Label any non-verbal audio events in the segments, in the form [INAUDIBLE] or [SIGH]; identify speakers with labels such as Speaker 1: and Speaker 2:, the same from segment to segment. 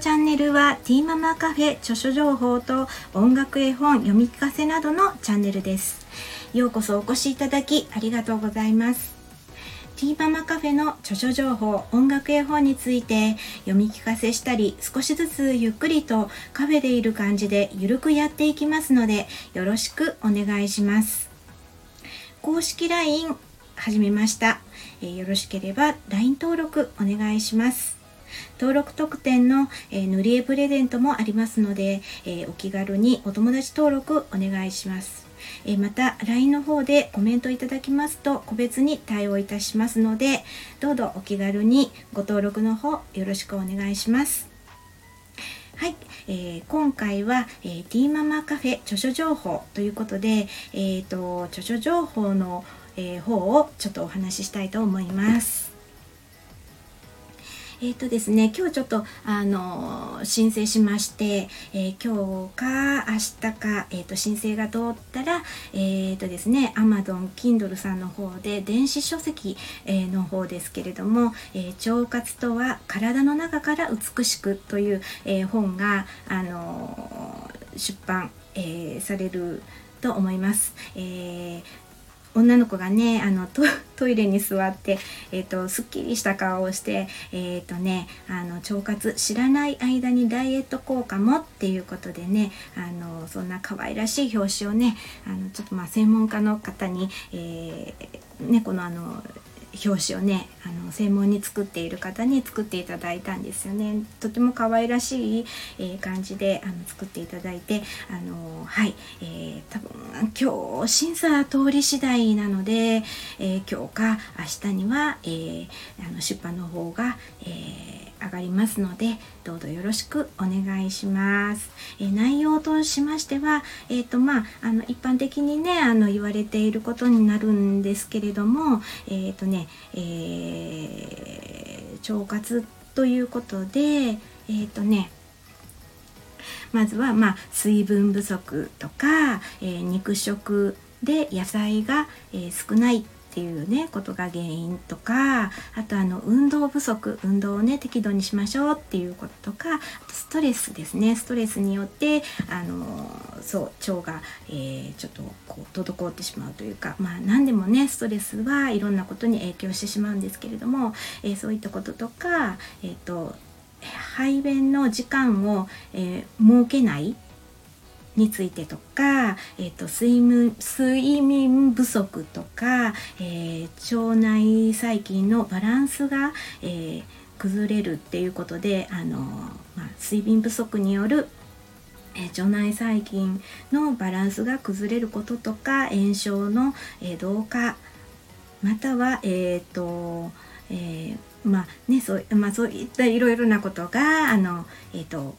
Speaker 1: チャンネルはティーママカフェ著書情報と音楽絵本読み聞かせなどのチャンネルです。ようこそお越しいただきありがとうございます。ティーママカフェの著書情報音楽絵本について読み聞かせしたり少しずつゆっくりとカフェでいる感じでゆるくやっていきますのでよろしくお願いします。公式 LINE 始めました、えー、よろしければ LINE 登録お願いします。登録特典の、え、塗り絵プレゼントもありますので、え、お気軽にお友達登録お願いします。えまた LINE の方でコメントいただきますと個別に対応いたしますのでどうぞお気軽にご登録の方よろしくお願いします。はい、えー、今回は、えー、ティーママカフェ著書情報ということで、えーと、著書情報の、えー、方をちょっとお話ししたいと思います。えっ、ー、とですね、今日ちょっと、あの、申請しまして、えー、今日か明日か、えっ、ー、と、申請が通ったら、えっ、とですね、Amazon Kindle さんの方で、電子書籍、えの方ですけれども、え腸活とは体の中から美しくという、え本が、あの出版、えされると思います。えー女の子がねあの [LAUGHS] トイレに座って、えーと、すっきりした顔をしてえ、ー、とねあの腸活知らない間にダイエット効果もっていうことでねあのそんな可愛らしい表紙をねあのちょっとまあ専門家の方に、えー、ねこのあの表紙をねの専門に作っている方に作っていただいたんですよね。とても可愛らしい、えー、感じであの作っていただいてあのはい、えー、多分今日審査通り次第なので、えー、今日か明日には、えー、あの出版の方が、えー上がりますのでどうぞよろしくお願いします。えー、内容としましては、えーとまあ、あの一般的にねあの言われていることになるんですけれども、えーとねえー、腸活ということで、えーとねまずは、まあ、水分不足とか、えー、肉食で野菜が、えー、少ないっていうねことが原因とかあとあの運動不足運動をね適度にしましょうっていうこととかあとストレスですね。ストレスによってあのそう腸が、えー、ちょっとこう滞ってしまうというかまあ何でもねストレスはいろんなことに影響してしまうんですけれども、えー、そういったこととかえっ、ー、と排便の時間を、え設けないについてとか、えーと、睡眠睡眠不足とか、えー、腸内細菌のバランスが、えー、崩れるっていうことであの、まあ、睡眠不足によるえ腸内細菌のバランスが崩れることとか炎症の、え同化または、えーとえー、まあねそうまあ、そういったいろいろなことがあの、えーと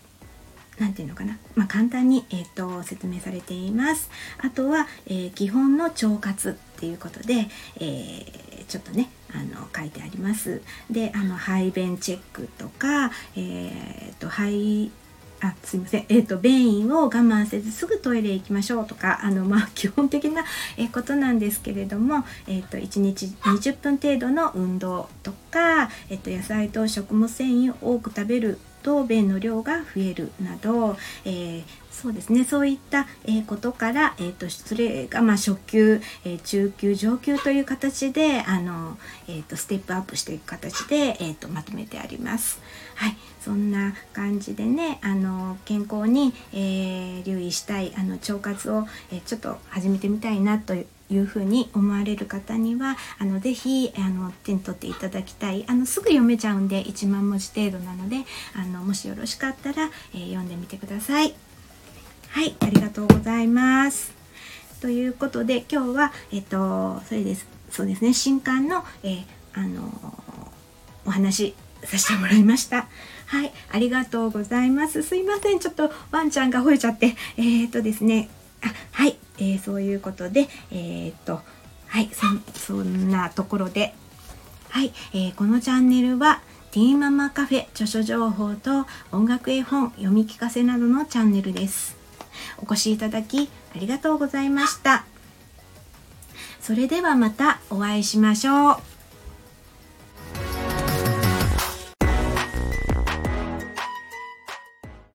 Speaker 1: 何て言うのかな、まあ、簡単に、えーと、説明されています。あとは、えー、基本の腸活っていうことで、えー、ちょっとねあの書いてあります。であの排便チェックとか、えーと、排あすいません、えーと、便意を我慢せずすぐトイレ行きましょうとかあの、まあ、[LAUGHS] 基本的な、えことなんですけれども、えーと、1日20分程度の運動とか、えーと野菜と食物繊維を多く食べると便の量が増えるなど、えー、そうですねそういった、えことから、えーと、それが、まあ、初級、えー、中級上級という形であの、えーと、ステップアップしていく形で、えーと、まとめてあります。はい、そんな感じでねあの健康に、えー、留意したいあの腸活を、えー、ちょっと始めてみたいなといういうふうに思われる方にはあのぜひあの手に取っていただきたいあのすぐ読めちゃうんで1万文字程度なのであのもしよろしかったら、えー、読んでみてください。はいありがとうございます。ということで今日はえっ、とそれですそうですね新刊の、えー、あのお話させてもらいました。はい、ありがとうございます。すいません、ちょっとワンちゃんが吠えちゃって、えっ、ー、とですね、はい、えー、そういうことで、えー、っと、はい、そんなところで、はい、えー、このチャンネルは、ティーママカフェ著書情報と音楽絵本読み聞かせなどのチャンネルです。お越しいただきありがとうございました。それではまたお会いしましょう。